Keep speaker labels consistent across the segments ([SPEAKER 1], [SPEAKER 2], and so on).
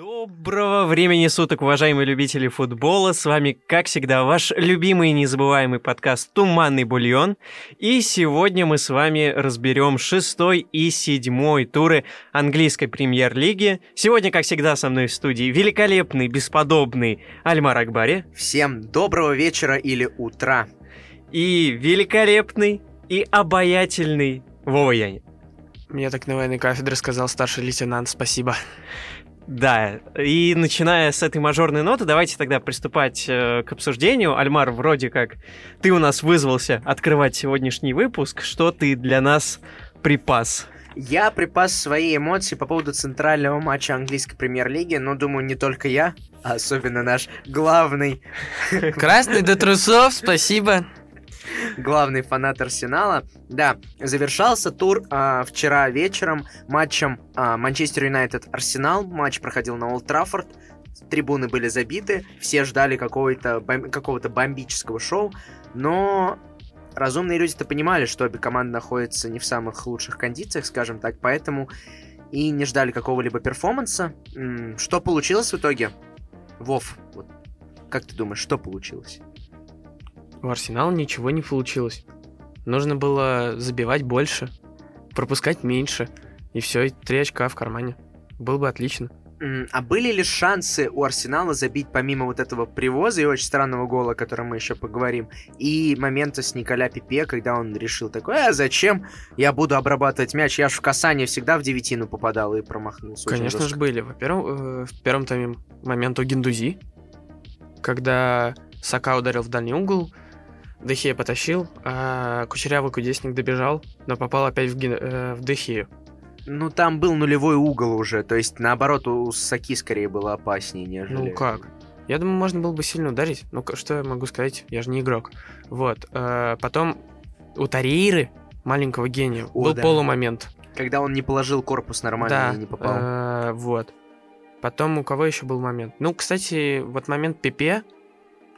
[SPEAKER 1] Доброго времени суток, уважаемые любители футбола. С вами, как всегда, ваш любимый и незабываемый подкаст «Туманный бульон». И сегодня мы с вами разберем шестой и седьмой туры английской премьер-лиги. Сегодня, как всегда, со мной в студии великолепный, бесподобный Альмар Акбари.
[SPEAKER 2] Всем доброго вечера или утра.
[SPEAKER 1] И великолепный, и обаятельный Вова Яни.
[SPEAKER 3] Мне так на военной кафедре сказал старший лейтенант, спасибо.
[SPEAKER 1] Да, и начиная с этой мажорной ноты, давайте тогда приступать э, к обсуждению. Альмар, вроде как ты у нас вызвался открывать сегодняшний выпуск. Что ты для нас припас?
[SPEAKER 2] Я припас свои эмоции по поводу центрального матча английской премьер-лиги, но думаю, не только я, а особенно наш главный...
[SPEAKER 3] Красный до трусов, спасибо
[SPEAKER 2] главный фанат Арсенала. Да, завершался тур а, вчера вечером матчем а, Манчестер Юнайтед Арсенал. Матч проходил на Олд Траффорд. Трибуны были забиты, все ждали какого-то бом- какого-то бомбического шоу, но разумные люди-то понимали, что обе команды находятся не в самых лучших кондициях, скажем так, поэтому и не ждали какого-либо перформанса. Что получилось в итоге? Вов, вот, как ты думаешь, что получилось?
[SPEAKER 3] У Арсенала ничего не получилось. Нужно было забивать больше, пропускать меньше, и все, и три очка в кармане. Было бы отлично.
[SPEAKER 2] А были ли шансы у Арсенала забить помимо вот этого привоза и очень странного гола, о котором мы еще поговорим, и момента с Николя Пипе, когда он решил такой, а зачем я буду обрабатывать мяч, я же в касание всегда в девятину попадал и промахнулся.
[SPEAKER 3] Конечно же были. Во-первых, э, в первом тайме момент у Гиндузи, когда Сака ударил в дальний угол, Дехия потащил, а Кучерявый кудесник добежал, но попал опять в, ген... э, в Дехию.
[SPEAKER 2] Ну, там был нулевой угол уже, то есть, наоборот, у Саки скорее было опаснее, нежели...
[SPEAKER 3] Ну как? Я думаю, можно было бы сильно ударить. Ну, что я могу сказать? Я же не игрок. Вот. Э, потом у Тарейры, маленького гения, О, был да. полумомент.
[SPEAKER 2] Когда он не положил корпус нормально
[SPEAKER 3] да,
[SPEAKER 2] и не попал.
[SPEAKER 3] Э, вот. Потом у кого еще был момент? Ну, кстати, вот момент Пепе.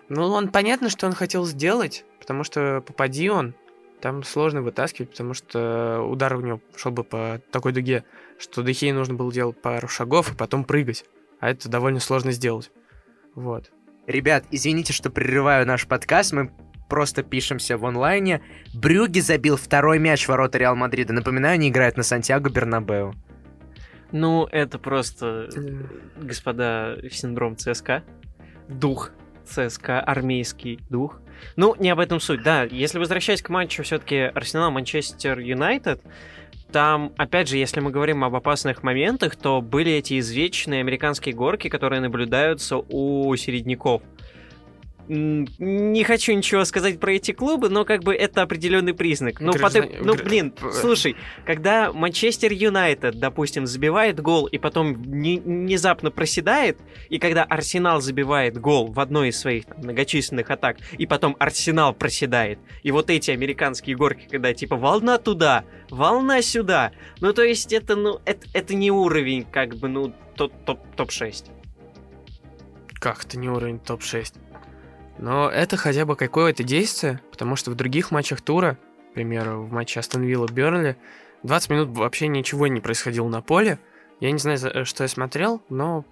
[SPEAKER 3] Ну, он понятно, что он хотел сделать, Потому что попади он, там сложно вытаскивать, потому что удар у него шел бы по такой дуге, что Дехей нужно было делать пару шагов и потом прыгать. А это довольно сложно сделать. Вот.
[SPEAKER 2] Ребят, извините, что прерываю наш подкаст, мы просто пишемся в онлайне. Брюги забил второй мяч в ворота Реал Мадрида. Напоминаю, они играют на Сантьяго Бернабеу.
[SPEAKER 1] Ну, это просто, господа, синдром ЦСКА. Дух ЦСКА, армейский дух. Ну, не об этом суть, да. Если возвращаясь к матчу все-таки Арсенал-Манчестер Юнайтед, там, опять же, если мы говорим об опасных моментах, то были эти извечные американские горки, которые наблюдаются у середняков не хочу ничего сказать про эти клубы, но как бы это определенный признак. Ну, потом, ну блин, слушай, когда Манчестер Юнайтед, допустим, забивает гол и потом внезапно проседает, и когда Арсенал забивает гол в одной из своих там, многочисленных атак, и потом Арсенал проседает, и вот эти американские горки, когда типа волна туда, волна сюда, ну то есть это, ну, это, это не уровень как бы, ну, топ-6.
[SPEAKER 3] Как это не уровень топ-6? Но это хотя бы какое-то действие, потому что в других матчах тура, к примеру, в матче Астон Вилла Бернли, 20 минут вообще ничего не происходило на поле. Я не знаю, э, что я смотрел, но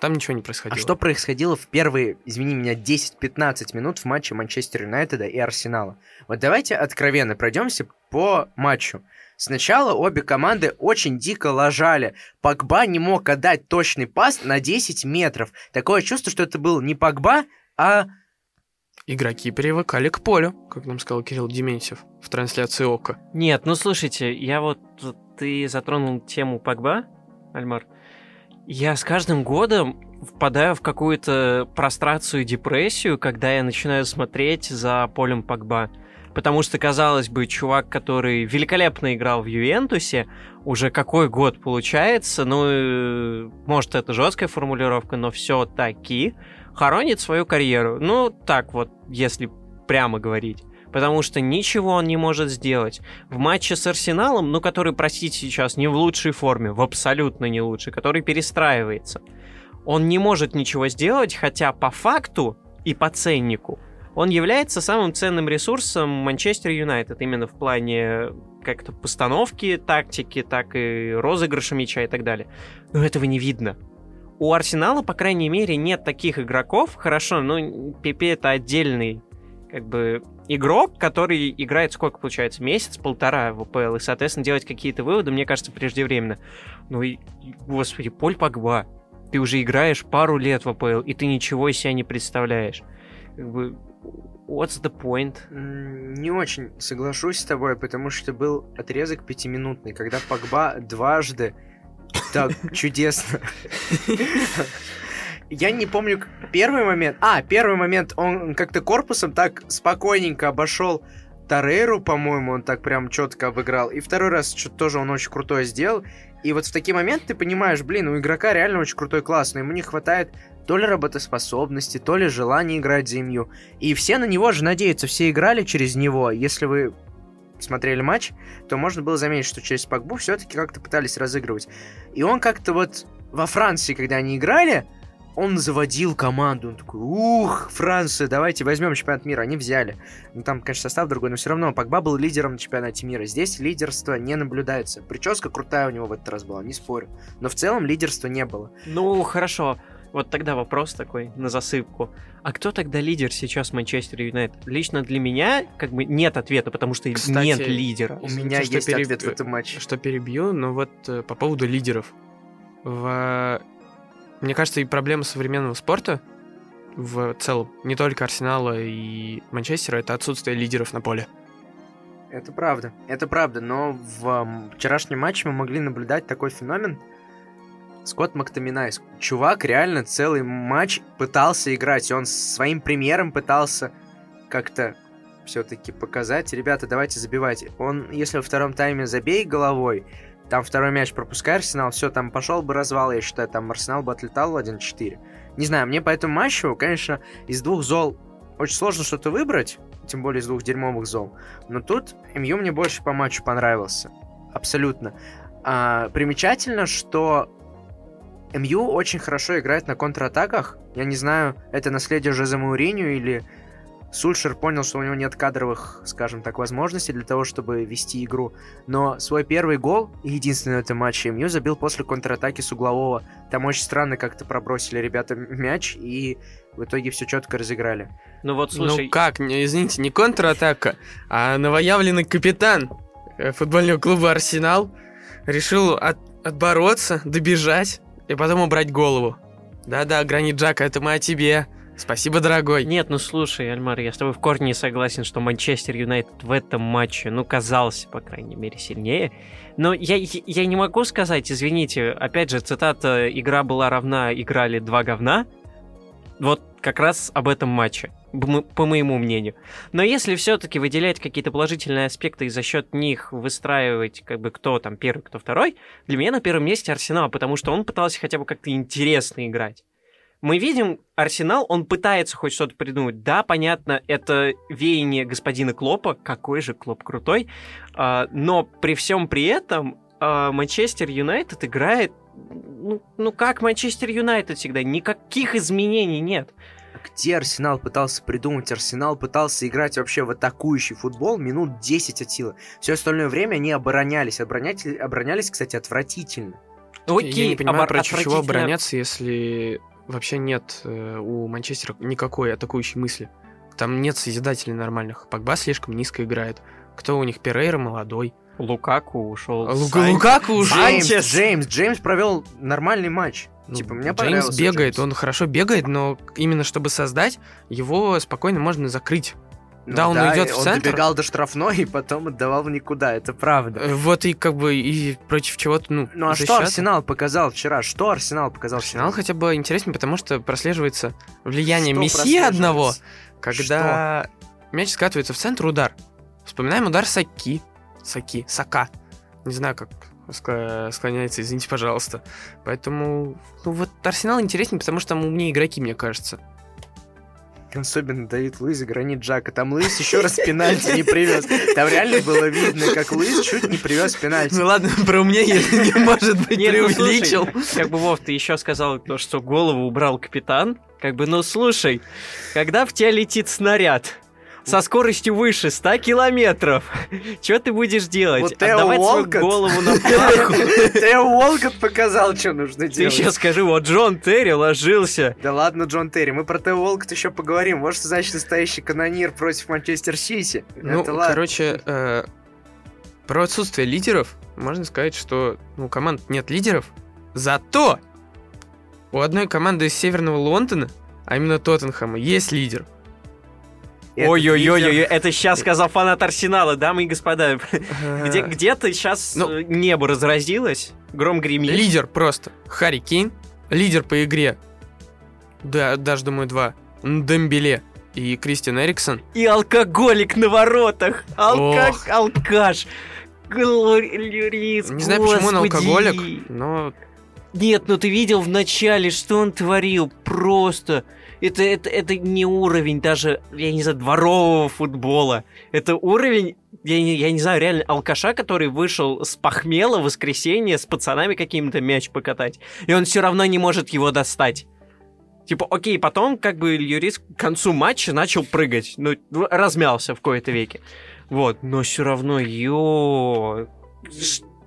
[SPEAKER 3] там ничего не происходило.
[SPEAKER 2] А что происходило в первые, извини меня, 10-15 минут в матче Манчестер Юнайтеда и Арсенала? Вот давайте откровенно пройдемся по матчу. Сначала обе команды очень дико ложали. Погба не мог отдать точный пас на 10 метров. Такое чувство, что это был не Погба, а
[SPEAKER 3] Игроки привыкали к полю, как нам сказал Кирилл Дементьев в трансляции ОКО.
[SPEAKER 1] Нет, ну слушайте, я вот... Ты затронул тему Погба, Альмар. Я с каждым годом впадаю в какую-то прострацию и депрессию, когда я начинаю смотреть за полем Погба. Потому что, казалось бы, чувак, который великолепно играл в Ювентусе, уже какой год получается, ну, может, это жесткая формулировка, но все-таки хоронит свою карьеру. Ну, так вот, если прямо говорить. Потому что ничего он не может сделать. В матче с Арсеналом, ну, который, простите, сейчас не в лучшей форме, в абсолютно не лучшей, который перестраивается, он не может ничего сделать, хотя по факту и по ценнику он является самым ценным ресурсом Манчестер Юнайтед именно в плане как-то постановки, тактики, так и розыгрыша мяча и так далее. Но этого не видно у Арсенала, по крайней мере, нет таких игроков. Хорошо, ну, Пепе это отдельный как бы игрок, который играет сколько получается, месяц-полтора в АПЛ, и, соответственно, делать какие-то выводы, мне кажется, преждевременно. Ну и, господи, Поль Погба, ты уже играешь пару лет в АПЛ, и ты ничего из себя не представляешь. Как бы, what's the point?
[SPEAKER 2] Не очень соглашусь с тобой, потому что был отрезок пятиминутный, когда Погба дважды так чудесно я не помню первый момент. А, первый момент, он как-то корпусом так спокойненько обошел Тарейру, по-моему, он так прям четко обыграл. И второй раз что-то тоже он очень крутое сделал. И вот в такие моменты ты понимаешь, блин, у игрока реально очень крутой класс, но ему не хватает то ли работоспособности, то ли желания играть за МЮ. И все на него же надеются, все играли через него. Если вы смотрели матч, то можно было заметить, что через Пакбу все-таки как-то пытались разыгрывать. И он как-то вот во Франции, когда они играли, он заводил команду, он такой, ух, Франция, давайте возьмем чемпионат мира. Они взяли. Ну, там, конечно, состав другой, но все равно Погба был лидером на чемпионате мира. Здесь лидерство не наблюдается. Прическа крутая у него в этот раз была, не спорю. Но в целом лидерства не было.
[SPEAKER 1] Ну, хорошо. Вот тогда вопрос такой на засыпку. А кто тогда лидер сейчас Манчестер Юнайтед? Лично для меня как бы нет ответа, потому что
[SPEAKER 3] Кстати,
[SPEAKER 1] нет лидера.
[SPEAKER 2] У меня
[SPEAKER 3] что
[SPEAKER 2] есть
[SPEAKER 3] переб-
[SPEAKER 2] ответ в этом матче.
[SPEAKER 3] Что перебью, но вот э, по поводу лидеров. В... Мне кажется, и проблема современного спорта в целом, не только Арсенала и Манчестера, это отсутствие лидеров на поле.
[SPEAKER 2] Это правда, это правда, но в вчерашнем матче мы могли наблюдать такой феномен. Скотт Мактаминай. Чувак реально целый матч пытался играть, он своим примером пытался как-то все-таки показать, ребята, давайте забивайте. Он, если во втором тайме забей головой, там второй мяч пропускай Арсенал, все, там пошел бы развал, я считаю, там Арсенал бы отлетал 1-4. Не знаю, мне по этому матчу, конечно, из двух зол очень сложно что-то выбрать, тем более из двух дерьмовых зол. Но тут МЮ мне больше по матчу понравился. Абсолютно. А, примечательно, что МЮ очень хорошо играет на контратаках. Я не знаю, это наследие Жозе Мауриню или Сульшер понял, что у него нет кадровых, скажем так, возможностей для того, чтобы вести игру. Но свой первый гол, и единственный в этом матче, МЮ забил после контратаки с углового. Там очень странно как-то пробросили ребята мяч, и в итоге все четко разыграли.
[SPEAKER 1] Ну вот, слушай,
[SPEAKER 3] Ну как, извините, не контратака, а новоявленный капитан э, футбольного клуба Арсенал решил от- отбороться, добежать и потом убрать голову. Да-да, Гранит Джака, это мы о тебе. Спасибо, дорогой.
[SPEAKER 1] Нет, ну слушай, Альмар, я с тобой в корне не согласен, что Манчестер Юнайтед в этом матче, ну, казался, по крайней мере, сильнее. Но я, я не могу сказать, извините, опять же, цитата «Игра была равна, играли два говна». Вот как раз об этом матче, по моему мнению. Но если все-таки выделять какие-то положительные аспекты и за счет них выстраивать, как бы, кто там первый, кто второй, для меня на первом месте Арсенал, потому что он пытался хотя бы как-то интересно играть мы видим, Арсенал, он пытается хоть что-то придумать. Да, понятно, это веяние господина Клопа, какой же Клоп крутой, а, но при всем при этом Манчестер Юнайтед играет, ну, ну как Манчестер Юнайтед всегда, никаких изменений нет.
[SPEAKER 2] Где Арсенал пытался придумать? Арсенал пытался играть вообще в атакующий футбол минут 10 от силы. Все остальное время они оборонялись. Оборонять- оборонялись, кстати, отвратительно.
[SPEAKER 1] Окей,
[SPEAKER 3] Я не понимаю,
[SPEAKER 1] обор-
[SPEAKER 3] против чего обороняться, если вообще нет э, у Манчестера никакой атакующей мысли. Там нет созидателей нормальных. Погба слишком низко играет. Кто у них? Перейра молодой.
[SPEAKER 1] Лукаку ушел.
[SPEAKER 3] Лука-
[SPEAKER 1] Сан-
[SPEAKER 3] Лукаку.
[SPEAKER 2] Джеймс,
[SPEAKER 1] Санчес.
[SPEAKER 2] Джеймс, Джеймс провел нормальный матч.
[SPEAKER 3] Ну,
[SPEAKER 2] типа, мне
[SPEAKER 3] Джеймс бегает,
[SPEAKER 2] Джеймс.
[SPEAKER 3] он хорошо бегает, но именно чтобы создать, его спокойно можно закрыть.
[SPEAKER 2] Ну
[SPEAKER 3] да, он уйдет в
[SPEAKER 2] он
[SPEAKER 3] центр.
[SPEAKER 2] добегал до штрафной и потом отдавал в никуда, это правда.
[SPEAKER 3] Э, Вот и как бы и против чего-то, ну,
[SPEAKER 2] Ну а что. Арсенал показал вчера? Что Арсенал показал
[SPEAKER 3] Арсенал
[SPEAKER 2] вчера?
[SPEAKER 3] хотя бы интереснее, потому что прослеживается влияние
[SPEAKER 2] Что
[SPEAKER 3] Месси одного, когда мяч скатывается в центр, удар. Вспоминаем удар Саки. Саки. Сака. Не знаю, как ск- склоняется, извините, пожалуйста. Поэтому, ну вот Арсенал интереснее, потому что там умнее игроки, мне кажется.
[SPEAKER 2] Особенно Давид Луиз и Гранит Джака. Там Луиз еще раз пенальти не привез. Там реально было видно, как Луиз чуть не привез пенальти.
[SPEAKER 3] Ну ладно, про умнее не может быть
[SPEAKER 1] Нет, ну,
[SPEAKER 3] преувеличил.
[SPEAKER 1] Как бы, Вов, ты еще сказал то, что голову убрал капитан. Как бы, ну слушай, когда в тебя летит снаряд, со скоростью выше 100 километров. Что ты будешь делать?
[SPEAKER 2] Вот Тео
[SPEAKER 1] Отдавать свою
[SPEAKER 2] Уолкотт.
[SPEAKER 1] голову на плаху.
[SPEAKER 2] Тео Уолкотт показал, что нужно
[SPEAKER 1] Ты
[SPEAKER 2] делать.
[SPEAKER 1] сейчас скажи, вот Джон Терри ложился.
[SPEAKER 2] Да ладно, Джон Терри, мы про Тео Уолкотт еще поговорим. Вот что значит настоящий канонир против Манчестер Сити.
[SPEAKER 3] Ну, короче, э, про отсутствие лидеров можно сказать, что у команд нет лидеров. Зато у одной команды из Северного Лондона, а именно Тоттенхэма, есть лидер.
[SPEAKER 2] Этот
[SPEAKER 1] Ой-ой-ой,
[SPEAKER 2] лидер-
[SPEAKER 1] это сейчас сказал фанат Арсенала, дамы и господа. Где,
[SPEAKER 3] Э,
[SPEAKER 1] где-то сейчас
[SPEAKER 3] ну-
[SPEAKER 1] небо разразилось, гром гремит.
[SPEAKER 3] Лидер просто. Харри Кейн. Лидер по игре. Да, даже, думаю, два. Дембеле и Кристиан Эриксон.
[SPEAKER 1] И алкоголик на воротах. Алка... Алкаш. Глорис,
[SPEAKER 3] Не знаю, почему он алкоголик, но
[SPEAKER 1] Нет, ну ты видел в начале, что он творил. Просто. Это, это, это не уровень даже, я не знаю, дворового футбола. Это уровень, я не, я не знаю, реально алкаша, который вышел с похмела в воскресенье с пацанами каким-то мяч покатать. И он все равно не может его достать. Типа, окей, потом как бы Льюрис к концу матча начал прыгать. Ну, размялся в кои-то веке. Вот, но все равно, ё...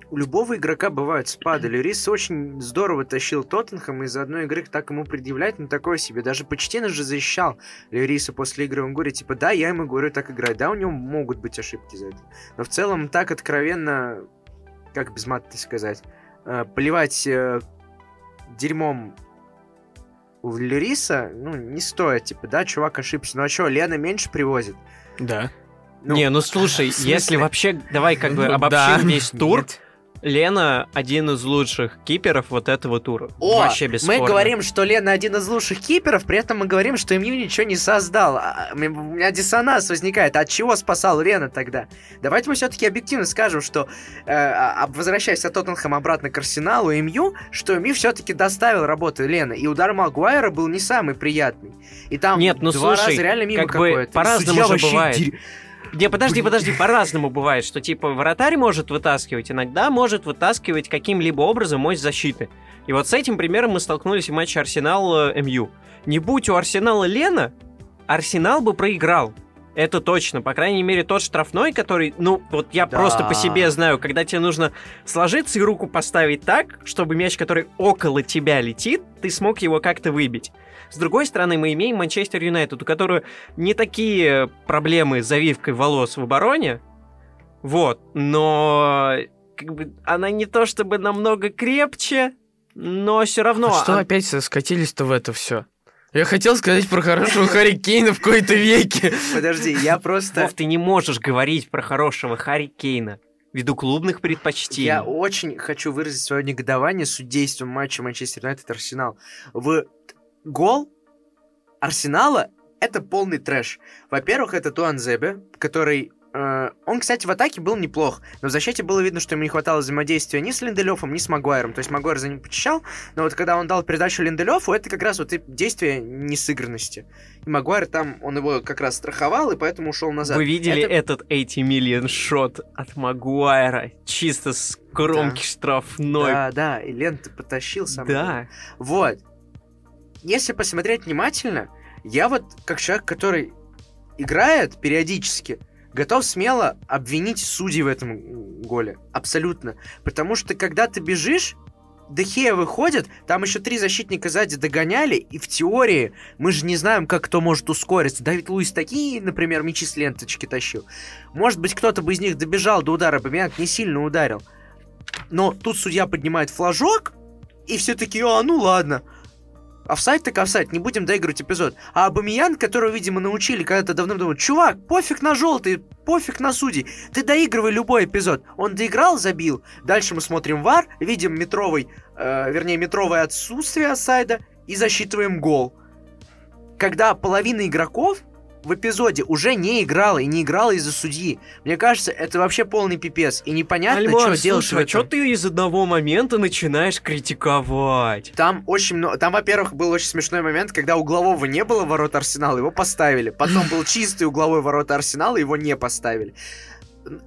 [SPEAKER 2] У любого игрока бывают спады. Льюрис очень здорово тащил Тоттенхэм, из-за одной игры так ему предъявлять, ну такое себе. Даже Почтина же защищал Льюриса после игры. Он говорит, типа, да, я ему говорю так играть. Да, у него могут быть ошибки за это. Но в целом так откровенно, как без мата сказать, э, поливать э, дерьмом у Льюриса, ну, не стоит. Типа, да, чувак ошибся. Ну а что, Лена меньше привозит?
[SPEAKER 3] да.
[SPEAKER 2] Ну,
[SPEAKER 1] не, ну слушай, если вообще, давай как бы
[SPEAKER 3] Ну,
[SPEAKER 1] обобщим
[SPEAKER 3] да.
[SPEAKER 1] весь тур,
[SPEAKER 3] Нет.
[SPEAKER 1] Лена один из лучших киперов вот этого тура.
[SPEAKER 2] О,
[SPEAKER 1] Вообще
[SPEAKER 2] мы
[SPEAKER 1] бесспорно.
[SPEAKER 2] говорим, что Лена один из лучших киперов, при этом мы говорим, что МЮ ничего не создал. А, У меня диссонанс возникает. От чего спасал Лена тогда? Давайте мы все-таки объективно скажем, что, э, а, возвращаясь от Тоттенхэм обратно к Арсеналу, МЮ, что МЮ все-таки доставил работу Лены. И удар Магуайра был не самый приятный. И там
[SPEAKER 1] Нет, ну
[SPEAKER 2] два
[SPEAKER 1] слушай,
[SPEAKER 2] раза реально мимо
[SPEAKER 1] как бы.
[SPEAKER 2] И
[SPEAKER 1] по-разному же бывает.
[SPEAKER 2] дер-
[SPEAKER 1] Не, подожди, подожди, по-разному бывает, что типа вратарь может вытаскивать, иногда может вытаскивать каким-либо образом мощь защиты. И вот с этим примером мы столкнулись в матче Арсенал-МЮ. Не будь у Арсенала Лена, Арсенал бы проиграл. Это точно. По крайней мере, тот штрафной, который, ну, вот я
[SPEAKER 2] Да.
[SPEAKER 1] просто по себе знаю, когда тебе нужно сложиться и руку поставить так, чтобы мяч, который около тебя летит, ты смог его как-то выбить. С другой стороны, мы имеем Манчестер Юнайтед, у которого не такие проблемы с завивкой волос в обороне, вот, но как бы она не то чтобы намного крепче, но все равно...
[SPEAKER 3] А что
[SPEAKER 1] он-
[SPEAKER 3] опять скатились-то в это все? Я хотел сказать про хорошего Харри Кейна в кои-то веке.
[SPEAKER 2] Подожди, я просто...
[SPEAKER 1] Вов, ты не можешь говорить про хорошего Харри Кейна ввиду клубных предпочтений.
[SPEAKER 2] Я очень хочу выразить свое негодование судейством матча Манчестер Юнайтед Арсенал. В гол Арсенала это полный трэш. Во-первых, это Туанзебе, который... э, он, кстати, в атаке был неплох, но в защите было видно, что ему не хватало взаимодействия ни с Линделёфом, ни с Магуайром. То есть Магуайр за ним почищал, но вот когда он дал передачу Линделёфу, это как раз вот и действие несыгранности. И Магуайр там, он его как раз страховал, и поэтому ушел назад.
[SPEAKER 1] Вы видели
[SPEAKER 2] Это-
[SPEAKER 1] этот 80 миллион шот от Магуайра? Чисто с кромки
[SPEAKER 2] Да.
[SPEAKER 1] штрафной.
[SPEAKER 2] Да, да, и лента потащил сам.
[SPEAKER 1] Да.
[SPEAKER 2] Вот. Если посмотреть внимательно, я вот, как человек, который играет периодически, готов смело обвинить судей в этом голе. Абсолютно. Потому что, когда ты бежишь, Дехея выходит, там еще три защитника сзади догоняли, и в теории мы же не знаем, как кто может ускориться. Давид Луис такие, например, мячи с ленточки тащил. Может быть, кто-то бы из них добежал до удара, Бамианг не сильно ударил. Но тут судья поднимает флажок, и все таки а, ну ладно. Офсайд так офсайд, не будем доигрывать эпизод. А Абамиян, которого, видимо, научили когда-то давным-давно, чувак, пофиг на желтый, пофиг на судей, ты доигрывай любой эпизод. Он доиграл, забил. Дальше мы смотрим вар, видим метровый, э, вернее, метровое отсутствие офсайда и засчитываем гол. Когда половина игроков в эпизоде уже не играла и не играла из-за судьи. Мне кажется, это вообще полный пипец. И непонятно,
[SPEAKER 1] Альмар,
[SPEAKER 2] что в
[SPEAKER 1] слушай, а
[SPEAKER 2] этом.
[SPEAKER 1] что ты из одного момента начинаешь критиковать?
[SPEAKER 2] Там очень много... Там, во-первых, был очень смешной момент, когда углового не было ворот Арсенала, его поставили. Потом был чистый угловой ворот Арсенала, его не поставили.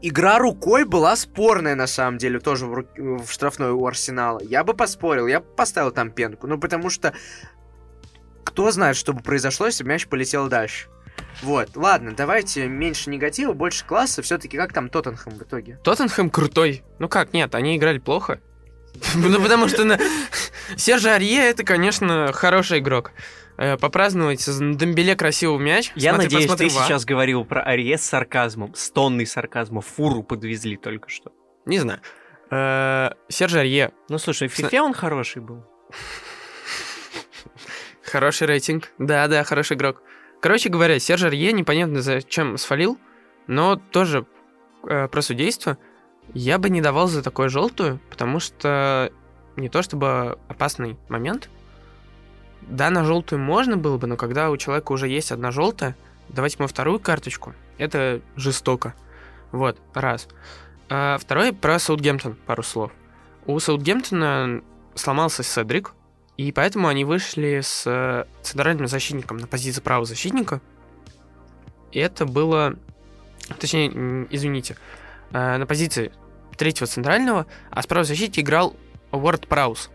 [SPEAKER 2] Игра рукой была спорная, на самом деле, тоже в, ру- в штрафной у Арсенала. Я бы поспорил, я бы поставил там пенку. Ну, потому что кто знает, что бы произошло, если бы мяч полетел дальше. Вот, ладно, давайте меньше негатива, больше класса. Все-таки как там Тоттенхэм в итоге?
[SPEAKER 3] Тоттенхэм крутой. Ну как, нет, они играли плохо. Ну, потому что. Серж Арье это, конечно, хороший игрок. Э, Попраздновать на Дембеле красивый мяч.
[SPEAKER 1] Я
[SPEAKER 3] Смотри,
[SPEAKER 1] надеюсь,
[SPEAKER 3] посмотри
[SPEAKER 1] ты
[SPEAKER 3] ва-
[SPEAKER 1] сейчас говорил про Арье с сарказмом, с тонной сарказма. Фуру подвезли только что.
[SPEAKER 3] Не знаю. Э, Серж Арье.
[SPEAKER 1] Ну, слушай, в фифе он хороший был.
[SPEAKER 3] Хороший рейтинг. Да, да, хороший игрок. Короче говоря, Серж Арье непонятно зачем свалил, но тоже э, про судейство я бы не давал за такое желтую, потому что не то чтобы опасный момент. Да, на желтую можно было бы, но когда у человека уже есть одна желтая, давайте ему вторую карточку. Это жестоко. Вот, раз. А второй про Саутгемптон, пару слов. У Саутгемптона сломался Седрик, и поэтому они вышли с э, центральным защитником на позиции правого защитника. И это было... Точнее, м, извините, э, на позиции третьего центрального, а с правого защитника играл Уорд Праус.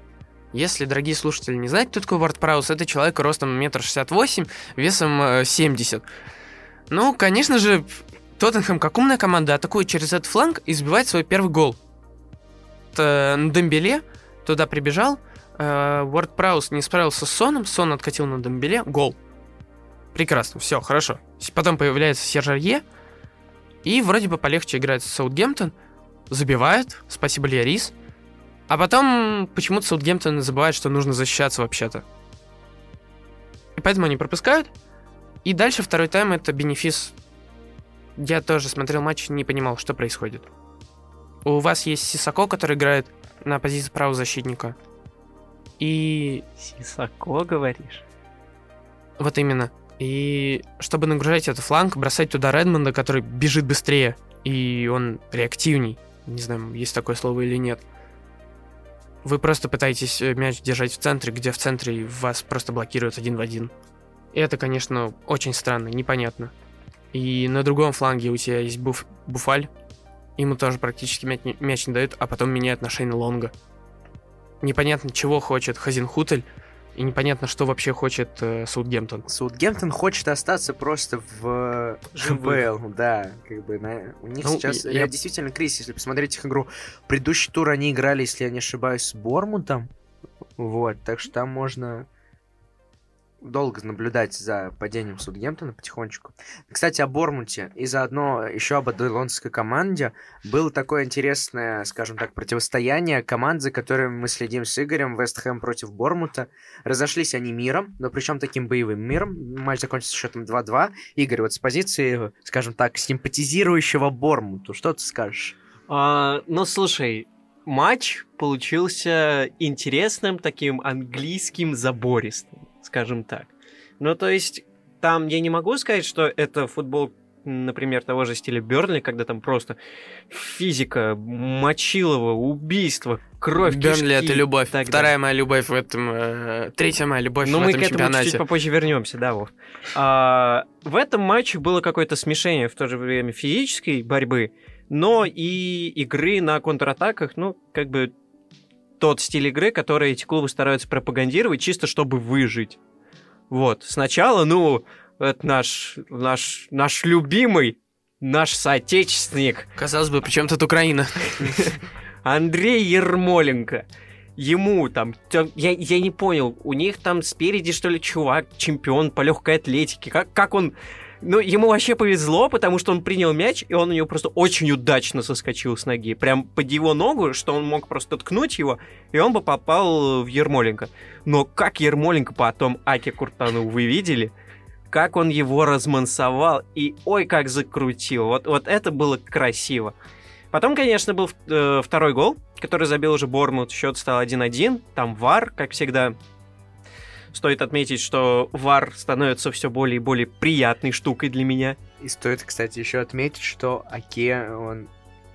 [SPEAKER 3] Если, дорогие слушатели, не знаете, кто такой Уорд Праус, это человек ростом метр шестьдесят восемь, весом э, 70. Ну, конечно же, Тоттенхэм, как умная команда, атакует через этот фланг и забивает свой первый гол. Т- Дембеле туда прибежал, э, Уорд Праус не справился с Соном, Сон откатил на Дембеле, гол. Прекрасно, все, хорошо. Потом появляется Серж Арье, и вроде бы полегче играет Саутгемптон, забивает, спасибо Лиарис. А потом почему-то Саутгемптон забывает, что нужно защищаться вообще-то. И поэтому они пропускают. И дальше второй тайм это бенефис. Я тоже смотрел матч, не понимал, что происходит. У вас есть Сисако, который играет на позиции правого защитника. И
[SPEAKER 1] Сисако, говоришь?
[SPEAKER 3] вот именно. И чтобы нагружать этот фланг, бросать туда Редмонда, который бежит быстрее. И он реактивней. Не знаю, есть такое слово или нет. Вы просто пытаетесь э, мяч держать в центре, где в центре вас просто блокируют один в один. И это, конечно, очень странно, непонятно. И на другом фланге у тебя есть Буф- Буфаль. Ему тоже практически мяч не, мяч не дают, а потом меняют на Шейна Лонга. Непонятно, чего хочет Хазенхутель, и непонятно, что вообще хочет э, Саутгемптон.
[SPEAKER 2] Саутгемптон хочет остаться просто в
[SPEAKER 1] Живых.
[SPEAKER 2] ХБЛ, да, как бы на... у них
[SPEAKER 3] Ну,
[SPEAKER 2] сейчас
[SPEAKER 3] я-
[SPEAKER 2] э, действительно кризис, если посмотреть их игру. Предыдущий тур они играли, если я не ошибаюсь, с Бормутом, вот, так что там можно долго наблюдать за падением Саутгемптона потихонечку. Кстати, о Бормуте и заодно еще об адерландской команде было такое интересное, скажем так, противостояние команд, за которыми мы следим с Игорем, Вест Хэм против Бормута. Разошлись они миром, но причем таким боевым миром. Матч закончился счетом 2-2. Игорь, вот с позиции, скажем так, симпатизирующего Бормуту, что ты скажешь?
[SPEAKER 1] А, ну, слушай, матч получился интересным, таким английским, забористым, скажем так. Ну, то есть, там я не могу сказать, что это футбол, например, того же стиля Бернли, когда там просто физика, мочилово, убийство, кровь,
[SPEAKER 3] Бернли
[SPEAKER 1] кишки
[SPEAKER 3] это любовь.
[SPEAKER 1] так
[SPEAKER 3] Вторая моя любовь в этом... э, третья моя любовь
[SPEAKER 1] Ну,
[SPEAKER 3] в
[SPEAKER 1] мы
[SPEAKER 3] этом
[SPEAKER 1] к этому
[SPEAKER 3] чемпионате.
[SPEAKER 1] чуть-чуть попозже вернемся, да, Вов. А, в этом матче было какое-то смешение в то же время физической борьбы, но и игры на контратаках, ну, как бы тот стиль игры, который эти клубы стараются пропагандировать, чисто чтобы выжить. Вот. Сначала, ну, это наш, наш, наш любимый, наш соотечественник
[SPEAKER 3] Казалось бы, причем тут Украина?
[SPEAKER 1] Андрей Ермоленко. Ему там, тё- я, я не понял, у них там спереди, что ли, чувак, чемпион по легкой атлетике. Как, как он... Ну, ему вообще повезло, потому что он принял мяч, и он у него просто очень удачно соскочил с ноги. Прям под его ногу, что он мог просто ткнуть его, и он бы попал в Ермоленко. Но как Ермоленко потом Аки Куртану вы видели? Как он его размансовал, и ой, как закрутил. Вот, вот это было красиво. Потом, конечно, был э, второй гол, который забил уже Бормут. Счет стал 1-1. Там ВАР, как всегда. Стоит отметить, что ВАР становится все более и более приятной штукой для меня.
[SPEAKER 2] И стоит, кстати, еще отметить, что Аке, он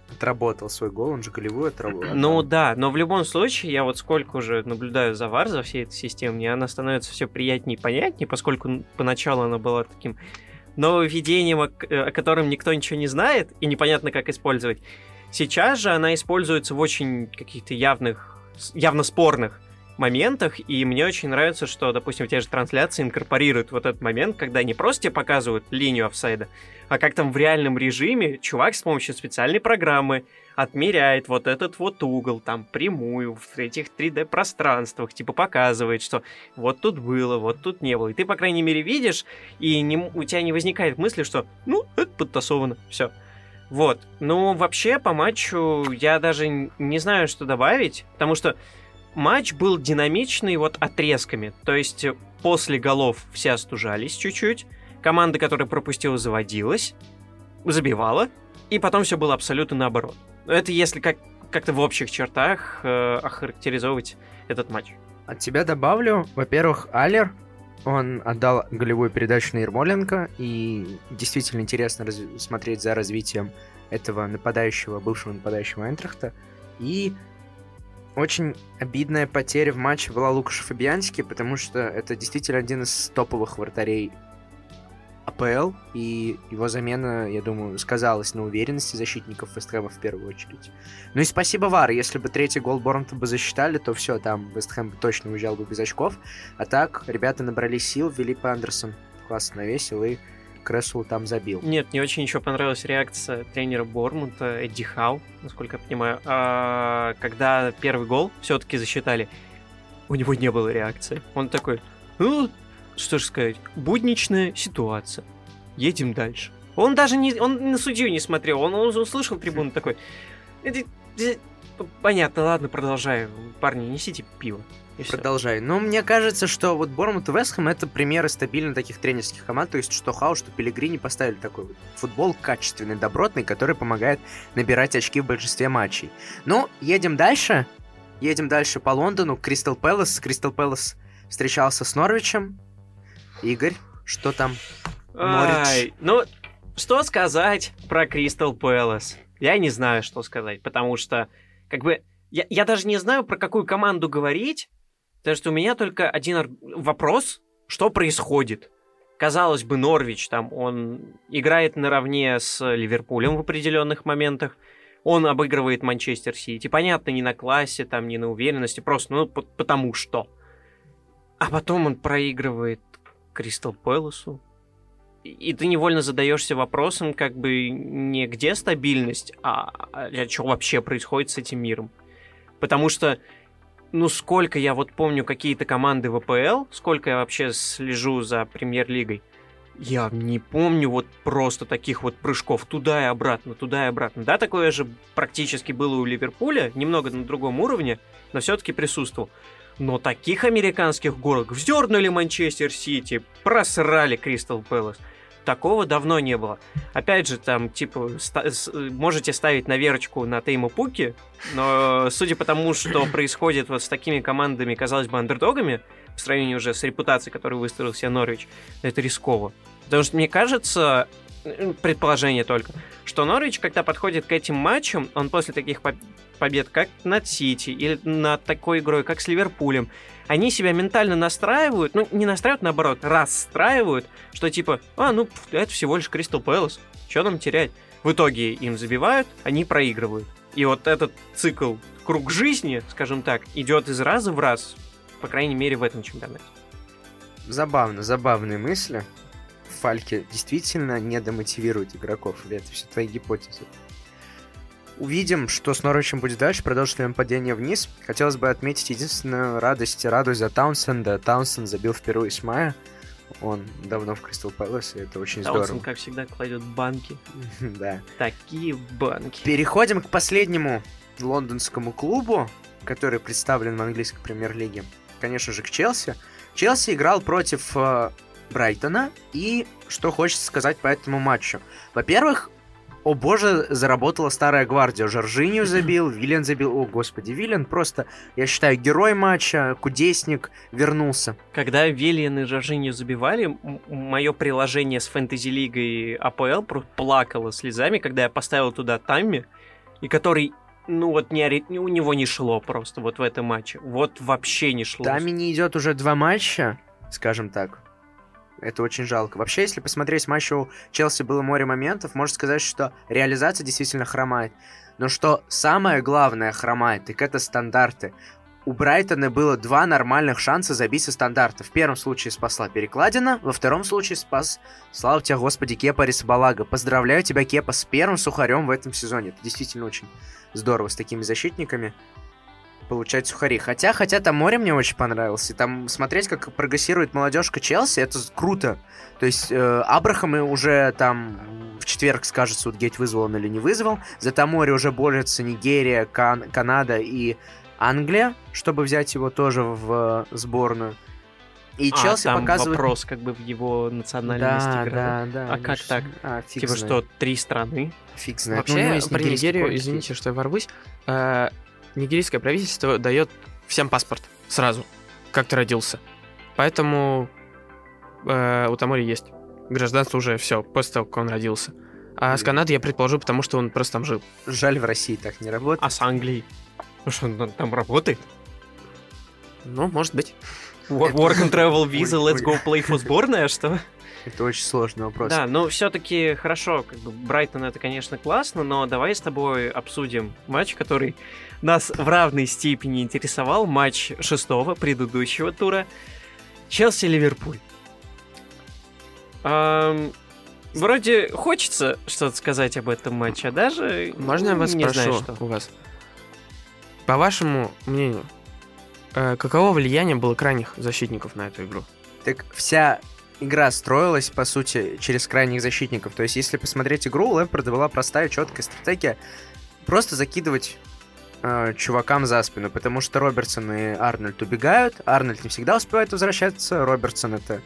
[SPEAKER 2] отработал свой гол, он же голевую отработал.
[SPEAKER 1] Ну да, но в любом случае, я вот сколько уже наблюдаю за ВАР, за всей этой системой, она становится все приятнее и понятнее, поскольку поначалу она была таким нововведением, о, э, о котором никто ничего не знает и непонятно, как использовать. Сейчас же она используется в очень каких-то явных, явно спорных моментах, и мне очень нравится, что, допустим, те же трансляции инкорпорируют вот этот момент, когда не просто показывают линию офсайда, а как там в реальном режиме чувак с помощью специальной программы отмеряет вот этот вот угол, там, прямую, в этих 3D-пространствах, типа показывает, что вот тут было, вот тут не было. И ты, по крайней мере, видишь, и не, у тебя не возникает мысли, что, ну, это подтасовано, все. Вот. Ну, вообще, по матчу я даже не знаю, что добавить, потому что матч был динамичный вот отрезками. То есть после голов все остужались чуть-чуть, команда, которая пропустила, заводилась, забивала, и потом все было абсолютно наоборот. Это если как, как-то в общих чертах э, охарактеризовывать этот матч.
[SPEAKER 2] От тебя добавлю, во-первых, Алер, он отдал голевую передачу на Ермоленко, и действительно интересно раз... смотреть за развитием этого нападающего, бывшего нападающего Энтрахта. И очень обидная потеря в матче была Лукаша Фабиански, потому что это действительно один из топовых вратарей АПЛ, и его замена, я думаю, сказалась на уверенности защитников Вестхэма в первую очередь. Ну и спасибо Вар, если бы третий гол Борнта бы засчитали, то все, там Вестхэм точно уезжал бы без очков. А так, ребята набрали сил, Филипп Андерсон классно навесил и Крессел там забил.
[SPEAKER 1] Нет, мне очень еще понравилась реакция тренера Бормута Эдди Хау, насколько я понимаю. А, когда первый гол все-таки засчитали, у него не было реакции. Он такой, ну, что же сказать, будничная ситуация. Едем дальше. Он даже не, он на судью не смотрел, он, он услышал трибуну такой. Понятно, ладно, продолжаю. Парни, несите пиво.
[SPEAKER 2] Продолжай. Но мне кажется, что вот Бормут и Вестхэм это примеры стабильно таких тренерских команд, то есть что Хау, что Пелегрини поставили такой вот футбол качественный, добротный, который помогает набирать очки в большинстве матчей. Ну, едем дальше. Едем дальше по Лондону. Кристал Пэлас. Кристал Пэлас встречался с Норвичем. Игорь, что там?
[SPEAKER 1] Ай, ну, что сказать про Кристал Пэлас? Я не знаю, что сказать, потому что, как бы, я, я даже не знаю, про какую команду говорить, потому что у меня только один вопрос, что происходит? Казалось бы, Норвич там, он играет наравне с Ливерпулем в определенных моментах, он обыгрывает Манчестер Сити. Понятно, не на классе, там, не на уверенности, просто, ну, потому что. А потом он проигрывает Кристал Пэласу. И ты невольно задаешься вопросом, как бы не где стабильность, а, а, а что вообще происходит с этим миром. Потому что, ну, сколько я вот помню какие-то команды ВПЛ, сколько я вообще слежу за премьер-лигой, я не помню вот просто таких вот прыжков туда и обратно, туда и обратно. Да, такое же практически было у Ливерпуля, немного на другом уровне, но все-таки присутствовал. Но таких американских горок вздернули Манчестер Сити, просрали Кристал Пэлас. Такого давно не было. Опять же, там, типа, ста- можете ставить на верочку на Тейма Пуки, но судя по тому, что происходит вот с такими командами, казалось бы, андердогами, в сравнении уже с репутацией, которую выстроил себе Норвич, это рисково. Потому что, мне кажется, предположение только, что Норвич, когда подходит к этим матчам, он после таких побед, как над Сити или над такой игрой, как с Ливерпулем, они себя ментально настраивают, ну, не настраивают, наоборот, расстраивают, что типа, а, ну, это всего лишь Кристал Пэлас, что нам терять? В итоге им забивают, они проигрывают. И вот этот цикл, круг жизни, скажем так, идет из раза в раз, по крайней мере, в этом чемпионате.
[SPEAKER 2] Забавно, забавные мысли. Фальки действительно не демотивирует игроков, или это все твои гипотезы? Увидим, что с Норвичем будет дальше, продолжит ли он падение вниз. Хотелось бы отметить единственную радость, радость за Таунсенда. Таунсенд забил впервые с мая. Он давно в Кристал Пэлас, и это очень Таунсенд, здорово.
[SPEAKER 1] как всегда, кладет банки.
[SPEAKER 2] да.
[SPEAKER 1] Такие банки.
[SPEAKER 2] Переходим к последнему лондонскому клубу, который представлен в английской премьер-лиге. Конечно же, к Челси. Челси играл против э, Брайтона. И что хочется сказать по этому матчу. Во-первых, о боже, заработала старая гвардия. Жоржинью забил, Виллен забил. О, господи, Виллен просто, я считаю, герой матча, кудесник, вернулся.
[SPEAKER 1] Когда Виллен и Жоржинью забивали, мое приложение с фэнтези-лигой АПЛ плакало слезами, когда я поставил туда Тамми, и который ну вот не, у него не шло просто вот в этом матче. Вот вообще не шло.
[SPEAKER 2] Тами не идет уже два матча, скажем так. Это очень жалко. Вообще, если посмотреть матч у Челси было море моментов, можно сказать, что реализация действительно хромает. Но что самое главное хромает, так это стандарты. у Брайтона было два нормальных шанса забить со стандарта. В первом случае спасла перекладина, во втором случае спас, слава тебе, господи, Кепа Рисабалага. Поздравляю тебя, Кепа, с первым сухарем в этом сезоне. Это действительно очень здорово с такими защитниками получать сухари. Хотя, хотя там море мне очень понравился. И там смотреть, как прогрессирует молодежка Челси, это круто. То есть э, Абрахам уже там в четверг скажет, Судгейт вызвал он или не вызвал. За Тамори уже борются Нигерия, Кан Канада и Англия, чтобы взять его тоже в сборную. И
[SPEAKER 1] А,
[SPEAKER 2] Челси
[SPEAKER 1] там
[SPEAKER 2] показывает...
[SPEAKER 1] вопрос как бы в его национальности
[SPEAKER 2] Да,
[SPEAKER 1] игровой.
[SPEAKER 2] да, да.
[SPEAKER 1] А как
[SPEAKER 2] конечно.
[SPEAKER 1] так?
[SPEAKER 2] А, фиг
[SPEAKER 1] Типа
[SPEAKER 2] знает.
[SPEAKER 1] что, три страны?
[SPEAKER 2] Фиг знает. Ну,
[SPEAKER 3] Вообще,
[SPEAKER 2] есть
[SPEAKER 3] про Нигерию, извините, что я ворвусь, э, нигерийское правительство дает всем паспорт сразу, как ты родился. Поэтому э, у Тамори есть гражданство уже все, после того, как он родился. А с. Канады я предположу, потому что он просто там жил.
[SPEAKER 2] Жаль, в России так не работает.
[SPEAKER 1] А с Англией? Ну что, он там работает?
[SPEAKER 3] Ну, может быть.
[SPEAKER 1] Work and travel visa, let's go play for сборная, что?
[SPEAKER 2] Это очень сложный вопрос.
[SPEAKER 1] Да, ну все-таки хорошо, как бы Брайтон это, конечно, классно, но давай с тобой обсудим матч, который нас в равной степени интересовал, матч шестого предыдущего тура. Челси-Ливерпуль. Вроде хочется что-то сказать об этом матче, а даже
[SPEAKER 3] Можно я вас
[SPEAKER 1] не знаю,
[SPEAKER 3] спрошу
[SPEAKER 1] что.
[SPEAKER 3] у вас? По вашему мнению, э, каково влияние было крайних защитников на эту игру?
[SPEAKER 2] Так вся игра строилась, по сути, через крайних защитников. То есть, если посмотреть игру, у Лэмпорда была простая, четкая стратегия. Просто закидывать э, чувакам за спину, потому что Робертсон и Арнольд убегают. Арнольд не всегда успевает возвращаться. Робертсон это,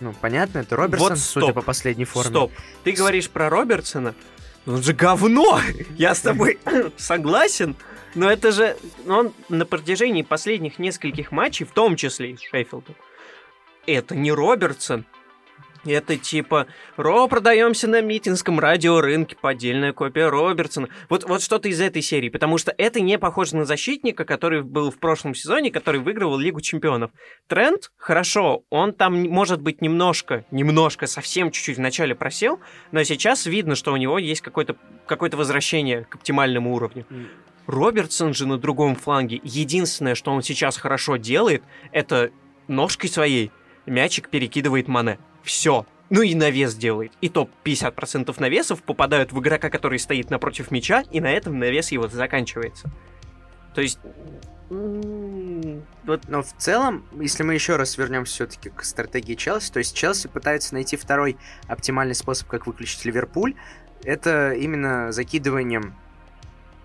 [SPEAKER 2] ну, понятно, это Робертсон,
[SPEAKER 1] Вот
[SPEAKER 2] судя по последней форме.
[SPEAKER 1] Стоп, ты говоришь про Робертсона? Он же говно! Я с тобой согласен, но это же... ну, Он на протяжении последних нескольких матчей, в том числе и с Шеффилдом, это не Робертсон. Это типа Ро продаемся на митинском радиорынке, поддельная копия Робертсона. Вот, вот что-то из этой серии, потому что это не похоже на защитника, который был в прошлом сезоне, который выигрывал Лигу Чемпионов. Тренд, хорошо, он там, может быть, немножко, немножко, совсем чуть-чуть в начале просел, но сейчас видно, что у него есть какое-то какое возвращение к оптимальному уровню. Робертсон же на другом фланге. Единственное, что он сейчас хорошо делает, это ножкой своей мячик перекидывает Мане. Все. Ну и навес делает. И то 50% навесов попадают в игрока, который стоит напротив мяча, и на этом навес его заканчивается. То есть... Вот
[SPEAKER 2] Но в целом, если мы еще раз вернемся все-таки к стратегии Челси, то есть Челси пытается найти второй оптимальный способ, как выключить Ливерпуль. Это именно закидыванием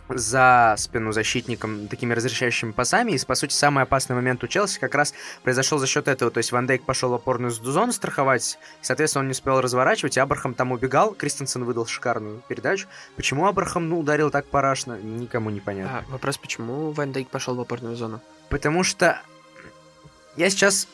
[SPEAKER 2] за спину защитником такими разрешающими пасами. И, по сути, самый опасный момент у Челси как раз произошел за счет этого. То есть Ван Дейк пошел в опорную зону страховать, и, соответственно, он не успел разворачивать, и Абрахам там убегал. Кристенсен выдал шикарную передачу. Почему Абрахам, ну, ударил так парашно, никому не понятно.
[SPEAKER 3] А, вопрос, почему Ван Дейк пошел в опорную зону?
[SPEAKER 2] Потому что я сейчас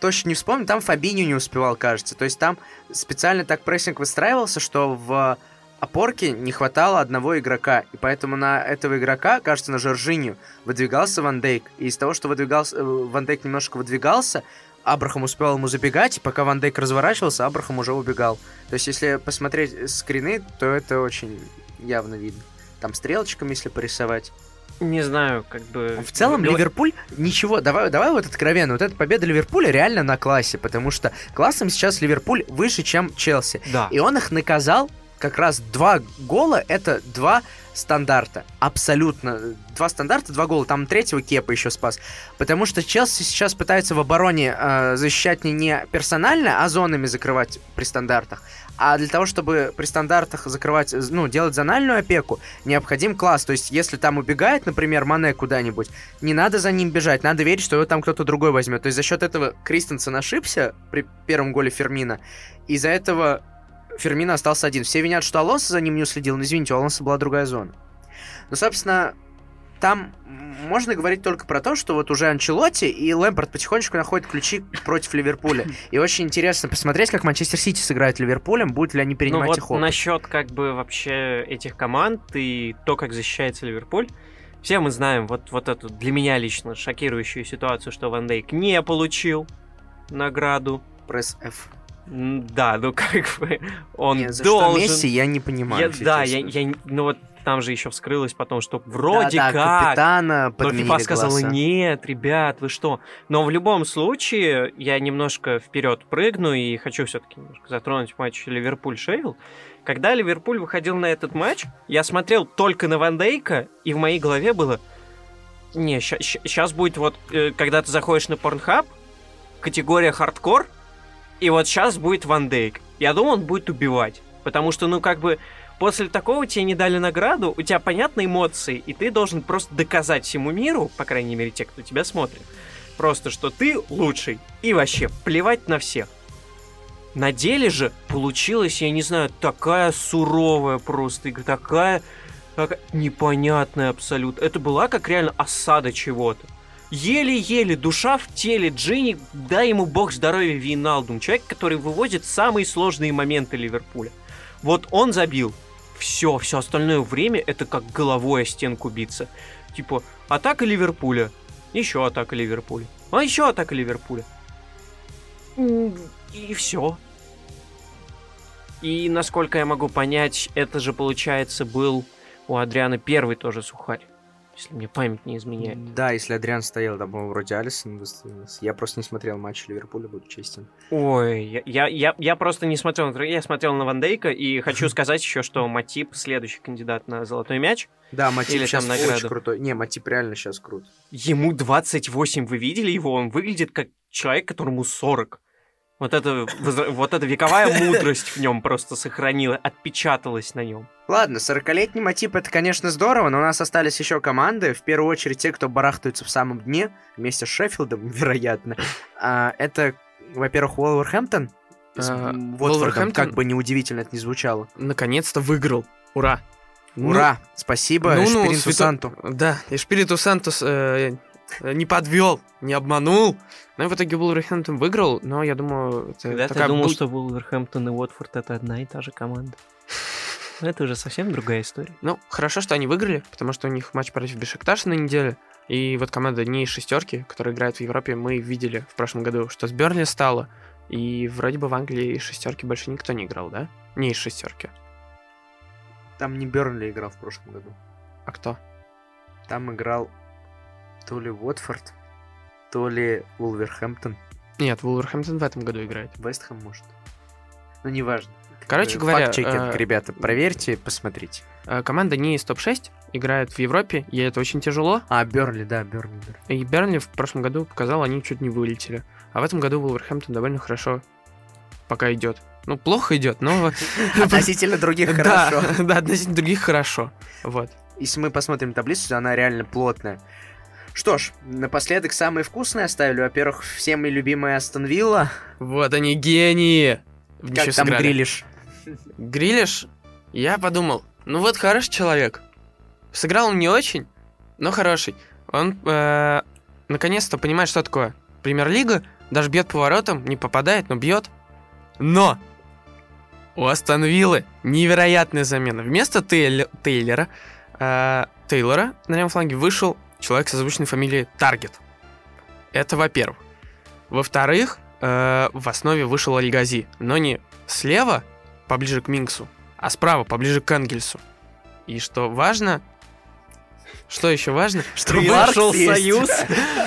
[SPEAKER 2] точно не вспомню, там Фабинho не успевал, кажется. То есть там специально так прессинг выстраивался, что в опорке не хватало одного игрока. И поэтому на этого игрока, кажется, на Жоржиню выдвигался Ван Дейк. И из того, что выдвигался, э, Ван Дейк немножко выдвигался, Абрахам успел ему забегать, и пока Ван Дейк разворачивался, Абрахам уже убегал. То есть, если посмотреть скрины, то это очень явно видно. Там стрелочками, если порисовать.
[SPEAKER 1] не знаю, как бы...
[SPEAKER 2] В целом,
[SPEAKER 1] Давай-
[SPEAKER 2] Ливерпуль ничего. Давай, давай вот откровенно. Вот эта победа Ливерпуля реально на классе, потому что классом сейчас Ливерпуль выше, чем Челси.
[SPEAKER 1] Да.
[SPEAKER 2] И он их наказал как раз два гола, это два стандарта. Абсолютно. Два стандарта, два гола. Там третьего Кепа еще спас. Потому что Челси сейчас пытается в обороне э, защищать не, не персонально, а зонами закрывать при стандартах. А для того, чтобы при стандартах закрывать, ну, делать зональную опеку, необходим класс. То есть, если там убегает, например, Мане куда-нибудь, не надо за ним бежать, надо верить, что его там кто-то другой возьмет. То есть, за счет этого Кристенсен ошибся при первом голе Фермина, из-за этого Фермина остался один. Все винят, что Алонсо за ним не уследил, но извините, у Алонсо была другая зона. Ну, собственно, там можно говорить только про то, что вот уже Анчелотти и Лэмпорт потихонечку находят ключи против Ливерпуля. И очень интересно посмотреть, как Манчестер Сити сыграет Ливерпулем, будут ли они перенимать
[SPEAKER 1] ну вот
[SPEAKER 2] их опыт.
[SPEAKER 1] насчет как бы вообще этих команд и то, как защищается Ливерпуль, все мы знаем вот, вот эту для меня лично шокирующую ситуацию, что Ван Дейк не получил награду.
[SPEAKER 2] Пресс F.
[SPEAKER 1] Да, ну как бы он
[SPEAKER 2] Не, за
[SPEAKER 1] должен...
[SPEAKER 2] что Месси, я не понимаю.
[SPEAKER 1] Я- да, я,
[SPEAKER 2] честно.
[SPEAKER 1] я, ну вот там же еще вскрылось потом, что вроде
[SPEAKER 2] Да, да,
[SPEAKER 1] как,
[SPEAKER 2] капитана
[SPEAKER 1] но FIFA сказала, нет, ребят, вы что? Но в любом случае, я немножко вперед прыгну и хочу все-таки немножко затронуть матч Ливерпуль-Шеффилд. Когда Ливерпуль выходил на этот матч, я смотрел только на Ван Дейка, и в моей голове было, не, сейчас будет вот, э, когда ты заходишь на Pornhub, категория хардкор, и вот сейчас будет Ван Дейк. Я думал, он будет убивать. Потому что, ну, как бы, после такого тебе не дали награду, у тебя понятны эмоции, и ты должен просто доказать всему миру, по крайней мере, те, кто тебя смотрит, просто, что ты лучший. И вообще, плевать на всех. На деле же получилась, я не знаю, такая суровая просто такая, такая непонятная абсолютно. Это была как реально осада чего-то. Еле-еле, душа в теле, Джинни, дай ему бог здоровья Вейналдум, человек, который выводит самые сложные моменты Ливерпуля. Вот он забил. Все, все остальное время это как головой о стенку биться. Типа, атака Ливерпуля, еще атака Ливерпуля, а еще атака Ливерпуля. И все. И насколько я могу понять, это же, получается, был у Адриана первый тоже сухарь. Если мне память не изменяет.
[SPEAKER 2] Да, если Адриан стоял, там, по-моему, вроде Алисон выставился. Я просто не смотрел матч Ливерпуля, буду честен.
[SPEAKER 1] Ой, я, я, я, я просто не смотрел на я смотрел на Ван Дейка, и хочу сказать еще, что Матип следующий кандидат на золотой мяч.
[SPEAKER 2] Да, Матип
[SPEAKER 1] Или
[SPEAKER 2] сейчас
[SPEAKER 1] там
[SPEAKER 2] очень крутой. Не, Матип реально сейчас крут.
[SPEAKER 1] Ему 28, вы видели его? Он выглядит как человек, которому 40. Вот это, вот эта вековая мудрость в нем просто сохранила, отпечаталась на нем.
[SPEAKER 2] Ладно, 40-летний Матип это, конечно, здорово, но у нас остались еще команды. В первую очередь те, кто барахтаются в самом дне, вместе с Шеффилдом, вероятно. А, это, во-первых, Уолверхэмптон.
[SPEAKER 3] А, Вулверхэмптон-
[SPEAKER 2] как бы неудивительно это не звучало.
[SPEAKER 3] Наконец-то выиграл. Ура. Ну,
[SPEAKER 2] Ура! Спасибо
[SPEAKER 3] ну, ну,
[SPEAKER 2] Шпиринту
[SPEAKER 3] свято-
[SPEAKER 2] Санту.
[SPEAKER 3] Да, и Шпириту Сантос э, не подвел, не обманул. Но в итоге Вулверхэмптон выиграл, но я думаю, это
[SPEAKER 1] Когда ты
[SPEAKER 3] такая
[SPEAKER 1] думал,
[SPEAKER 3] был-
[SPEAKER 1] что Вулверхэмптон и Уотфорд это одна и та же команда. Это уже совсем другая история.
[SPEAKER 3] Ну, хорошо, что они выиграли, потому что у них матч против Бешикташа на неделе. И вот команда не из шестерки, которая играет в Европе, мы видели в прошлом году, что с Бернли стало. И вроде бы в Англии из шестерки больше никто не играл, да? Не из шестерки.
[SPEAKER 2] Там не Бернли играл в прошлом году.
[SPEAKER 3] А кто?
[SPEAKER 2] Там играл то ли Уотфорд, то ли Вулверхэмптон.
[SPEAKER 3] Нет, Вулверхэмптон в этом году играет.
[SPEAKER 2] Вестхэм, может. Ну, неважно.
[SPEAKER 3] Короче говоря,
[SPEAKER 2] факт-чекинг,
[SPEAKER 3] э,
[SPEAKER 2] ребята, проверьте, посмотрите.
[SPEAKER 3] э, команда не из топ-6, играет в Европе, и это очень тяжело.
[SPEAKER 2] А, Бернли, да, Бернли. Бернли.
[SPEAKER 3] И Бернли в прошлом году показал, они чуть не вылетели. А в этом году Вулверхэмптон довольно хорошо пока идет. Ну, плохо идет, но...
[SPEAKER 2] Относительно других хорошо.
[SPEAKER 3] да, относительно других хорошо. Вот.
[SPEAKER 2] Если мы посмотрим таблицу, она реально плотная. Что ж, напоследок самые вкусные оставили. Во-первых, всем мои любимые Астон Вилла.
[SPEAKER 3] Вот они гении!
[SPEAKER 2] Как
[SPEAKER 3] ничью
[SPEAKER 2] там
[SPEAKER 3] сыграли.
[SPEAKER 2] Грилиш?
[SPEAKER 3] Грилиш, я подумал, ну вот хороший человек. Сыграл он не очень, но хороший. Он э, наконец-то понимает, что такое премьер-лига, даже бьет поворотом, не попадает, но бьет. Но у Астон Виллы невероятная замена. Вместо Тейль- Тейлера, э, Тейлора на левом фланге вышел человек с озвученной фамилией Таргет. Это во-первых. Во-вторых, э, в основе вышел Альгази, но не слева, поближе к Минксу, а справа, поближе к Энгельсу. И что важно... Что еще важно?
[SPEAKER 2] Что есть.
[SPEAKER 1] Союз.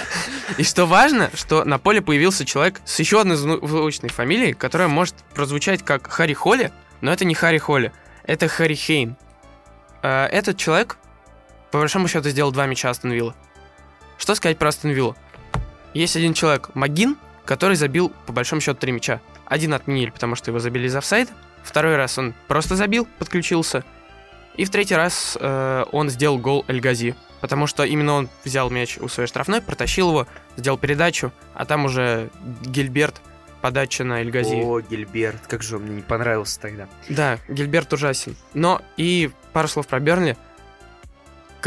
[SPEAKER 3] И что важно, что на поле появился человек с еще одной зву- звучной фамилией, которая может прозвучать как Харри Холли, но это не Харри Холли, это Харри Хейн. Э, Этот человек, по большому счету, сделал два мяча Астон Вилла. Что сказать про Астон Виллу? Есть один человек, Магин, который забил, по большому счету, три мяча. Один отменили, потому что его забили из офсайда. Второй раз он просто забил, подключился. И в третий раз э, он сделал гол Эльгази. Потому что именно он взял мяч у своей штрафной, протащил его, сделал передачу, а там уже Гильберт, подача на Эльгази.
[SPEAKER 2] О, Гильберт, как же он мне не понравился тогда.
[SPEAKER 3] Да, Гильберт ужасен. Но и пару слов про Бернли.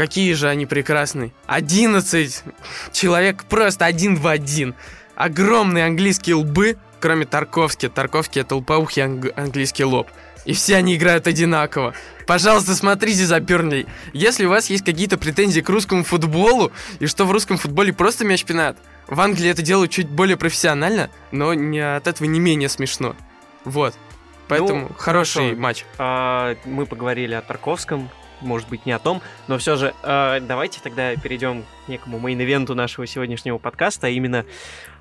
[SPEAKER 3] Какие же они прекрасные. 11 человек, просто один в один. Огромные английские лбы, кроме Тарковски. Тарковски это лопоухий анг- английский лоб. И все они играют одинаково. Пожалуйста, смотрите за Бернли. Если у вас есть какие-то претензии к русскому футболу, и что в русском футболе просто мяч пинают, в Англии это делают чуть более профессионально, но не, от этого не менее смешно. Вот. Поэтому
[SPEAKER 1] Ну,
[SPEAKER 3] хороший
[SPEAKER 1] хорошо.
[SPEAKER 3] матч.
[SPEAKER 1] А, мы поговорили о Тарковском, может быть, не о том, но все же а, давайте тогда перейдем к некому мейн-ивенту нашего сегодняшнего подкаста, а именно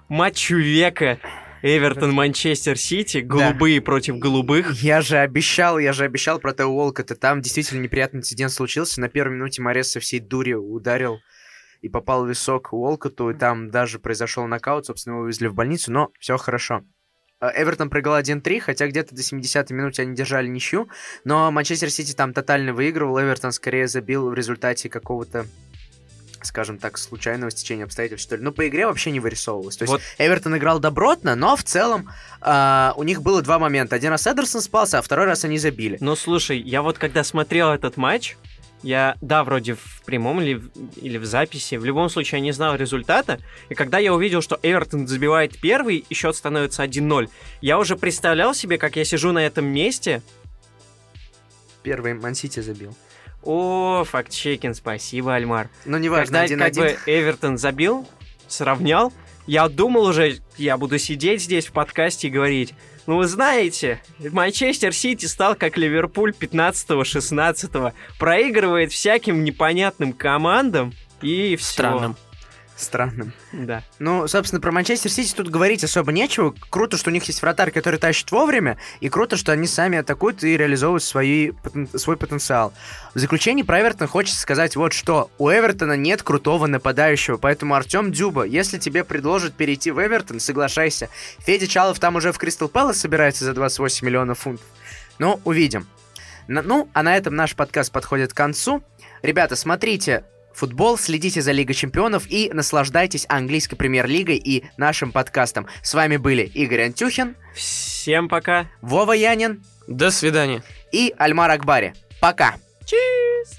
[SPEAKER 1] матчу века Эвертон Манчестер Сити, голубые против голубых.
[SPEAKER 2] Я же обещал, я же обещал про Тео Уолкота. Там действительно неприятный инцидент случился. На первой минуте Морес со всей дури ударил и попал в висок Уолкоту. И там даже произошел нокаут. Собственно, его увезли в больницу, но все хорошо. Э, Эвертон проиграл 1-3, хотя где-то до 70-й минуты они держали ничью. Но Манчестер Сити там тотально выигрывал. Эвертон скорее забил в результате какого-то скажем так, случайного стечения обстоятельств, что ли. Ну, по игре вообще не вырисовывалось. То есть
[SPEAKER 1] Вот.
[SPEAKER 2] Эвертон играл добротно, но в целом а, у них было два момента. Один раз Эдерсон спался, а второй раз они забили.
[SPEAKER 1] Но слушай, я вот когда смотрел этот матч, я, да, вроде в прямом или или в записи, в любом случае я не знал результата, и когда я увидел, что Эвертон забивает первый, и счет становится 1-0, я уже представлял себе, как я сижу на этом месте.
[SPEAKER 2] Первый Мансити забил.
[SPEAKER 1] О, факт-чекин, спасибо, Альмар.
[SPEAKER 2] Ну, неважно,
[SPEAKER 1] Когда как
[SPEAKER 2] 1-1.
[SPEAKER 1] бы Эвертон забил, сравнял, я думал уже, я буду сидеть здесь в подкасте и говорить, ну вы знаете, Манчестер Сити стал как Ливерпуль 15-16, проигрывает всяким непонятным командам и все.
[SPEAKER 3] Странным.
[SPEAKER 2] Странным.
[SPEAKER 1] Да.
[SPEAKER 2] Ну, собственно, про Манчестер Сити тут говорить особо нечего. Круто, что у них есть вратарь, который тащит вовремя, и круто, что они сами атакуют и реализовывают свои, свой потенциал. В заключение про Эвертон хочется сказать вот что. У Эвертона нет крутого нападающего, поэтому Артем Дюба, если тебе предложат перейти в Эвертон, соглашайся. Федя Чалов там уже в Кристал Пэлас собирается за 28 миллионов фунтов. Ну, увидим. Ну, а на этом наш подкаст подходит к концу. Ребята, смотрите футбол, следите за Лигой Чемпионов и наслаждайтесь английской премьер-лигой и нашим подкастом. С вами были Игорь Антюхин,
[SPEAKER 1] Всем пока.
[SPEAKER 2] Вова Янин
[SPEAKER 3] До свидания.
[SPEAKER 2] и Альмар Акбари. Пока!
[SPEAKER 1] Чиз!